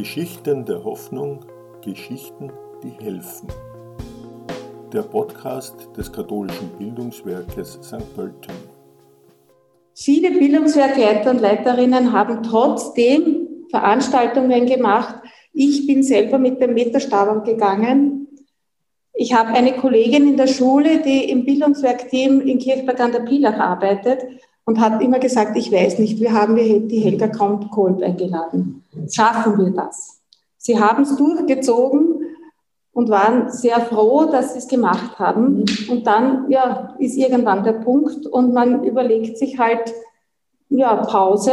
Geschichten der Hoffnung, Geschichten, die helfen. Der Podcast des katholischen Bildungswerkes St. Pölten. Viele Bildungswerkleiter und Leiterinnen haben trotzdem Veranstaltungen gemacht. Ich bin selber mit dem Meterstabern gegangen. Ich habe eine Kollegin in der Schule, die im Bildungswerkteam in Kirchberg an der Pilach arbeitet und hat immer gesagt, ich weiß nicht, wir haben die Helga Kolb eingeladen. Schaffen wir das? Sie haben es durchgezogen und waren sehr froh, dass sie es gemacht haben. Und dann ja, ist irgendwann der Punkt und man überlegt sich halt ja, Pause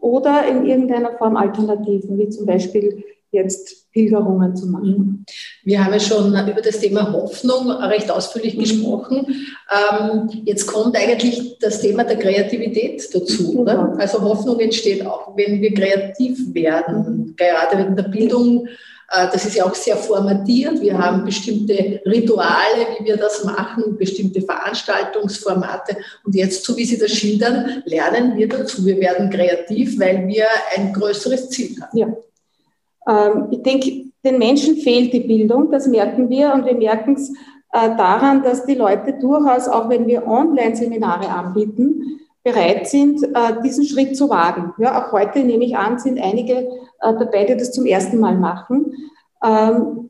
oder in irgendeiner Form Alternativen, wie zum Beispiel jetzt Pilgerungen zu machen. Mhm. Wir haben ja schon über das Thema Hoffnung recht ausführlich mhm. gesprochen. Ähm, jetzt kommt eigentlich das Thema der Kreativität dazu. Oder? Also Hoffnung entsteht auch, wenn wir kreativ werden, mhm. gerade in der Bildung. Äh, das ist ja auch sehr formatiert. Wir haben bestimmte Rituale, wie wir das machen, bestimmte Veranstaltungsformate. Und jetzt, so wie Sie das schildern, lernen wir dazu. Wir werden kreativ, weil wir ein größeres Ziel haben. Ja. Ähm, ich denke, den Menschen fehlt die Bildung, das merken wir und wir merken es äh, daran, dass die Leute durchaus, auch wenn wir Online-Seminare anbieten, bereit sind, äh, diesen Schritt zu wagen. Ja, auch heute nehme ich an, sind einige äh, dabei, die das zum ersten Mal machen. Ähm,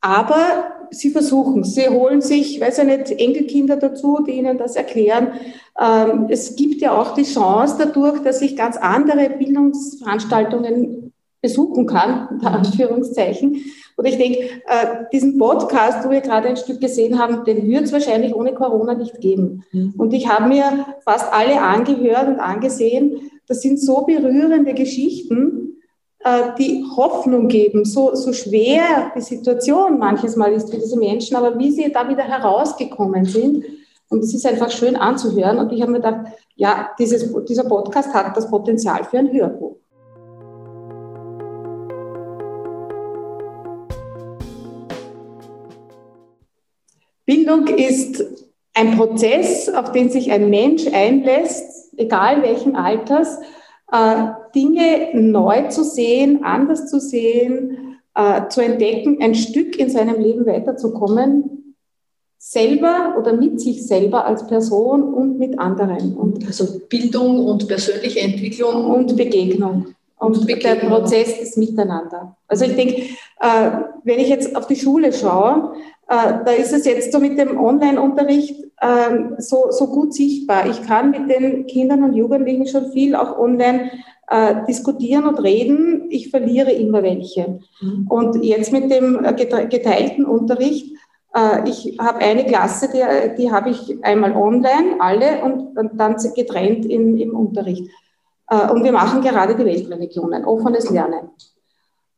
aber sie versuchen, sie holen sich, weiß ich nicht, Enkelkinder dazu, die ihnen das erklären. Ähm, es gibt ja auch die Chance dadurch, dass sich ganz andere Bildungsveranstaltungen besuchen kann, unter Anführungszeichen. Und ich denke, äh, diesen Podcast, wo wir gerade ein Stück gesehen haben, den wird es wahrscheinlich ohne Corona nicht geben. Mhm. Und ich habe mir fast alle angehört und angesehen. Das sind so berührende Geschichten, äh, die Hoffnung geben, so, so schwer die Situation manches Mal ist für diese Menschen, aber wie sie da wieder herausgekommen sind. Und es ist einfach schön anzuhören. Und ich habe mir gedacht, ja, dieses, dieser Podcast hat das Potenzial für ein Hörbuch. Bildung ist ein Prozess, auf den sich ein Mensch einlässt, egal welchen Alters, äh, Dinge neu zu sehen, anders zu sehen, äh, zu entdecken, ein Stück in seinem Leben weiterzukommen, selber oder mit sich selber als Person und mit anderen. Und also Bildung und persönliche Entwicklung. Und Begegnung. Und, Begegnung. der Prozess des Miteinander. Also ich denke, äh, wenn ich jetzt auf die Schule schaue, äh, da ist es jetzt so mit dem Online-Unterricht ähm, so, so gut sichtbar. Ich kann mit den Kindern und Jugendlichen schon viel auch online äh, diskutieren und reden. Ich verliere immer welche. Mhm. Und jetzt mit dem äh, geteilten Unterricht, äh, ich habe eine Klasse, die, die habe ich einmal online, alle, und, und dann getrennt in, im Unterricht. Äh, und wir machen gerade die Weltreligionen, offenes Lernen.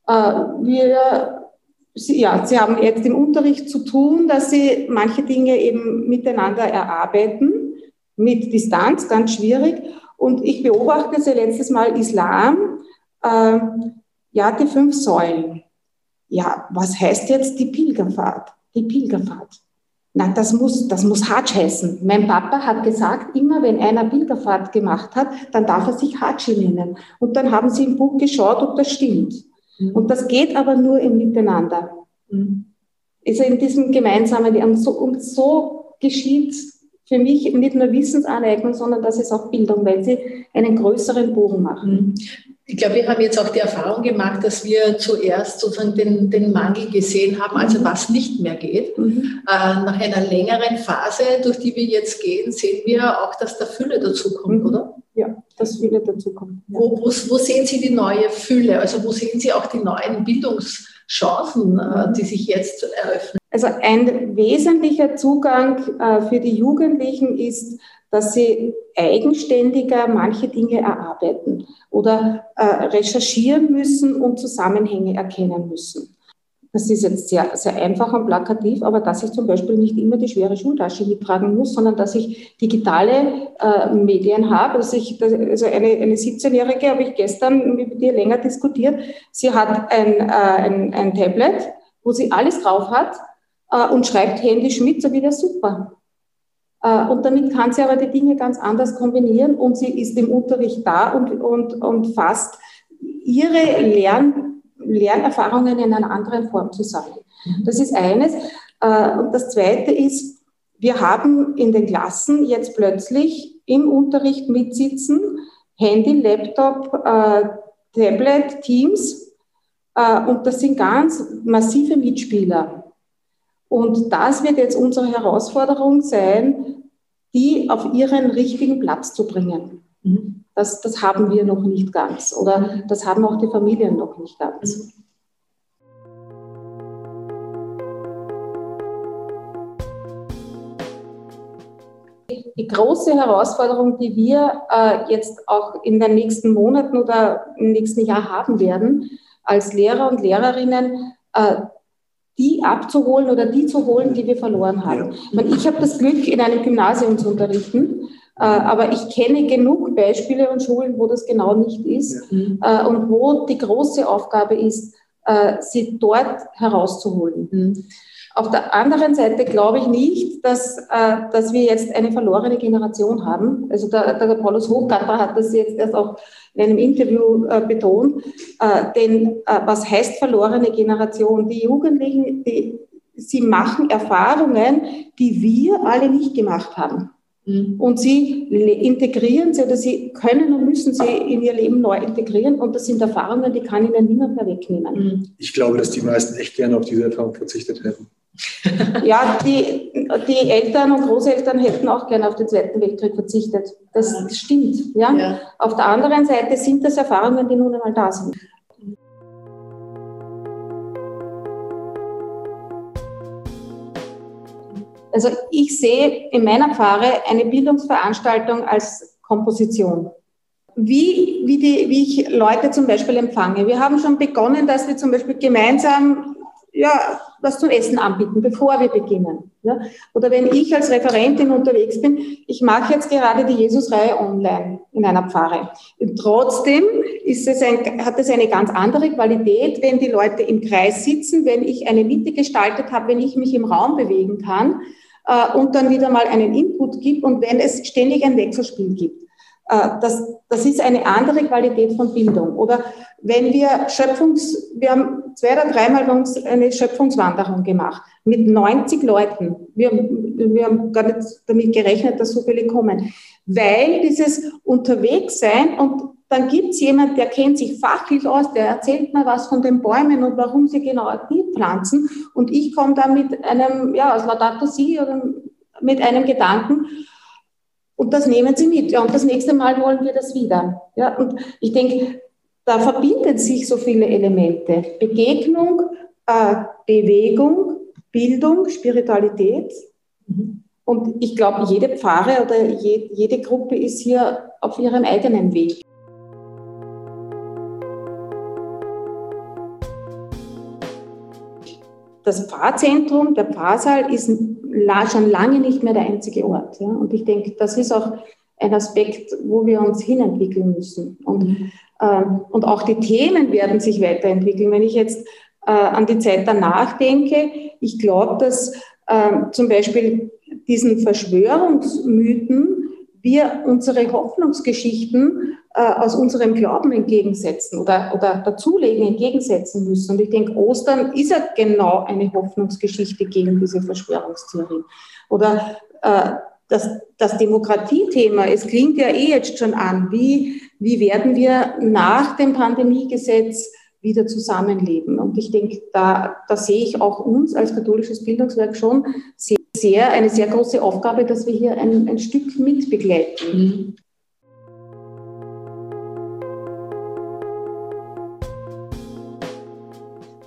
Äh, wir Sie, ja, Sie haben jetzt im Unterricht zu tun, dass Sie manche Dinge eben miteinander erarbeiten, mit Distanz, ganz schwierig. Und ich beobachte Sie letztes Mal Islam, äh, ja, die fünf Säulen. Ja, was heißt jetzt die Pilgerfahrt? Die Pilgerfahrt. Na, das muss, das muss Hajj heißen. Mein Papa hat gesagt, immer wenn einer Pilgerfahrt gemacht hat, dann darf er sich Hajj nennen. Und dann haben sie im Buch geschaut, ob das stimmt. Mhm. Und das geht aber nur im Miteinander. Mhm. Also in diesem gemeinsamen, und so, und so geschieht für mich nicht nur Wissensaneignung, sondern das ist auch Bildung, weil sie einen größeren Bogen machen. Mhm. Ich glaube, wir haben jetzt auch die Erfahrung gemacht, dass wir zuerst sozusagen den, den Mangel gesehen haben, also mhm. was nicht mehr geht. Mhm. Äh, nach einer längeren Phase, durch die wir jetzt gehen, sehen wir auch, dass der Fülle dazukommt, mhm. oder? Ja, das Fülle dazukommt. Ja. Wo, wo, wo, sehen Sie die neue Fülle? Also wo sehen Sie auch die neuen Bildungschancen, äh, die sich jetzt eröffnen? Also ein wesentlicher Zugang äh, für die Jugendlichen ist, dass sie eigenständiger manche Dinge erarbeiten oder äh, recherchieren müssen und Zusammenhänge erkennen müssen. Das ist jetzt sehr, sehr einfach und plakativ, aber dass ich zum Beispiel nicht immer die schwere Schultasche mittragen muss, sondern dass ich digitale äh, Medien habe. Dass ich, also eine, eine 17-Jährige habe ich gestern mit ihr länger diskutiert. Sie hat ein, äh, ein, ein Tablet, wo sie alles drauf hat äh, und schreibt händisch mit, so wie der super. Äh, und damit kann sie aber die Dinge ganz anders kombinieren und sie ist im Unterricht da und, und, und fasst ihre Lern, Lernerfahrungen in einer anderen Form zu sammeln. Mhm. Das ist eines. Äh, und das Zweite ist, wir haben in den Klassen jetzt plötzlich im Unterricht mitsitzen, Handy, Laptop, äh, Tablet, Teams. Äh, und das sind ganz massive Mitspieler. Und das wird jetzt unsere Herausforderung sein, die auf ihren richtigen Platz zu bringen. Mhm. Das, das haben wir noch nicht ganz oder das haben auch die Familien noch nicht ganz. Die große Herausforderung, die wir äh, jetzt auch in den nächsten Monaten oder im nächsten Jahr haben werden, als Lehrer und Lehrerinnen, äh, die abzuholen oder die zu holen, die wir verloren haben. Ja. Ich habe das Glück, in einem Gymnasium zu unterrichten, aber ich kenne genug Beispiele und Schulen, wo das genau nicht ist ja. äh, und wo die große Aufgabe ist, äh, sie dort herauszuholen. Mhm. Auf der anderen Seite glaube ich nicht, dass, äh, dass wir jetzt eine verlorene Generation haben. Also der, der Paulus Hochgartner hat das jetzt erst auch in einem Interview äh, betont. Äh, denn äh, was heißt verlorene Generation? Die Jugendlichen, die, sie machen Erfahrungen, die wir alle nicht gemacht haben. Mhm. Und sie integrieren sie oder sie können und müssen sie in ihr Leben neu integrieren. Und das sind Erfahrungen, die kann ihnen niemand mehr wegnehmen. Mhm. Ich glaube, dass die meisten echt gerne auf diese Erfahrung verzichtet hätten. Ja, die, die Eltern und Großeltern hätten auch gerne auf den Zweiten Weltkrieg verzichtet. Das stimmt. Ja? ja? Auf der anderen Seite sind das Erfahrungen, die nun einmal da sind. Also ich sehe in meiner Pfarre eine Bildungsveranstaltung als Komposition. Wie, wie, die, wie ich Leute zum Beispiel empfange. Wir haben schon begonnen, dass wir zum Beispiel gemeinsam ja, was zum Essen anbieten, bevor wir beginnen. Ja? Oder wenn ich als Referentin unterwegs bin, ich mache jetzt gerade die Jesusreihe online in einer Pfarre. Und trotzdem ist es ein, hat es eine ganz andere Qualität, wenn die Leute im Kreis sitzen, wenn ich eine Mitte gestaltet habe, wenn ich mich im Raum bewegen kann und dann wieder mal einen Input gibt und wenn es ständig ein Wechselspiel gibt. Äh, das, das ist eine andere Qualität von Bildung. Oder wenn wir Schöpfungs, wir haben zwei oder dreimal eine Schöpfungswanderung gemacht mit 90 Leuten. Wir, wir haben gar nicht damit gerechnet, dass so viele kommen. Weil dieses Unterwegssein und dann gibt's jemand, der kennt sich fachlich aus, der erzählt mir was von den Bäumen und warum sie genau die pflanzen. Und ich komme da mit einem, ja, aus Laudato Si oder mit einem Gedanken, und das nehmen sie mit. Ja, und das nächste Mal wollen wir das wieder. Ja, und ich denke, da verbinden sich so viele Elemente. Begegnung, äh, Bewegung, Bildung, Spiritualität. Mhm. Und ich glaube, jede Pfarre oder je, jede Gruppe ist hier auf ihrem eigenen Weg. Das Pfarrzentrum, der Pfarrsaal ist schon lange nicht mehr der einzige Ort. Ja? Und ich denke, das ist auch ein Aspekt, wo wir uns hinentwickeln müssen. Und, mhm. ähm, und auch die Themen werden sich weiterentwickeln. Wenn ich jetzt äh, an die Zeit danach denke, ich glaube, dass äh, zum Beispiel diesen Verschwörungsmythen wir unsere Hoffnungsgeschichten äh, aus unserem Glauben entgegensetzen oder, oder dazulegen, entgegensetzen müssen. Und ich denke, Ostern ist ja genau eine Hoffnungsgeschichte gegen diese Verschwörungstheorie. Oder äh, das, das Demokratiethema, es klingt ja eh jetzt schon an, wie, wie werden wir nach dem Pandemiegesetz wieder zusammenleben. Und ich denke, da, da sehe ich auch uns als katholisches Bildungswerk schon sehr sehr, eine sehr große Aufgabe, dass wir hier ein, ein Stück mitbegleiten. Mhm.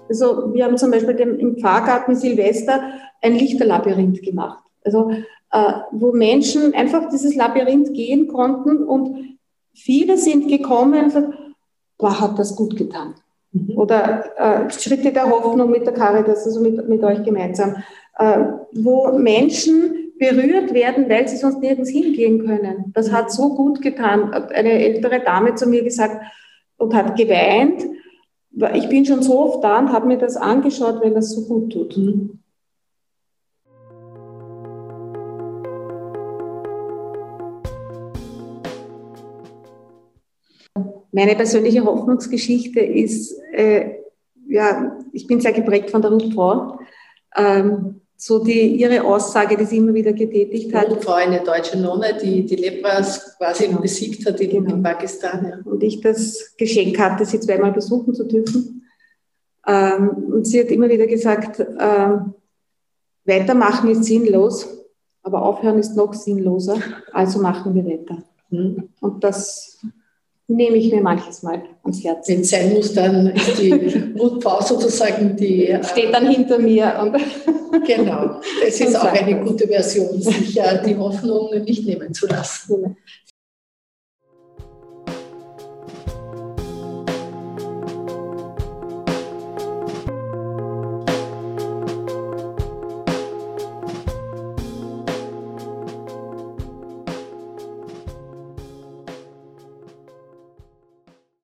Also wir haben zum Beispiel im Pfarrgarten Silvester ein Lichterlabyrinth gemacht. Also äh, wo Menschen einfach dieses Labyrinth gehen konnten und viele sind gekommen und gesagt, boah, hat das gut getan. Mhm. Oder äh, Schritte der Hoffnung mit der Caritas, also mit, mit euch gemeinsam. Äh, wo Menschen berührt werden, weil sie sonst nirgends hingehen können. Das hat so gut getan. Eine ältere Dame zu mir gesagt und hat geweint. Ich bin schon so oft da und habe mir das angeschaut, weil das so gut tut. Mhm. Meine persönliche Hoffnungsgeschichte ist, äh, ja, ich bin sehr geprägt von der Ruth Frau. Ähm, so die, ihre Aussage, die sie immer wieder getätigt hat. Ruth Frau, eine deutsche Nonne, die die Lepras quasi genau. besiegt hat in, genau. in Pakistan. Ja. Und ich das Geschenk hatte, sie zweimal besuchen zu dürfen. Ähm, und sie hat immer wieder gesagt, ähm, weitermachen ist sinnlos, aber aufhören ist noch sinnloser, also machen wir weiter. Mhm. Und das nehme ich mir manches Mal ans Herz. Wenn es sein muss, dann ist die Mutpau sozusagen die... Steht dann hinter mir. Und genau, es ist auch eine gute Version, sich äh, die Hoffnung nicht nehmen zu lassen.